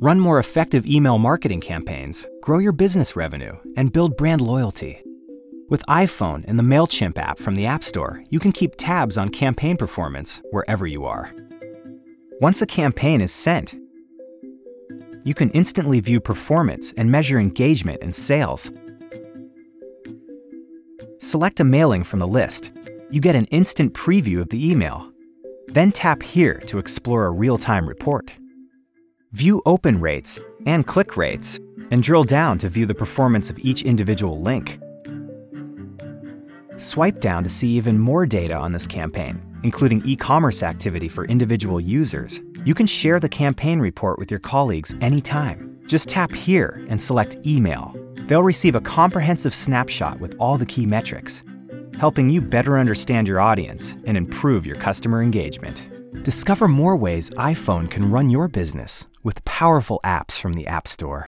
Run more effective email marketing campaigns, grow your business revenue, and build brand loyalty. With iPhone and the MailChimp app from the App Store, you can keep tabs on campaign performance wherever you are. Once a campaign is sent, you can instantly view performance and measure engagement and sales. Select a mailing from the list. You get an instant preview of the email. Then tap here to explore a real time report. View open rates and click rates, and drill down to view the performance of each individual link. Swipe down to see even more data on this campaign, including e commerce activity for individual users. You can share the campaign report with your colleagues anytime. Just tap here and select Email. They'll receive a comprehensive snapshot with all the key metrics, helping you better understand your audience and improve your customer engagement. Discover more ways iPhone can run your business with powerful apps from the App Store.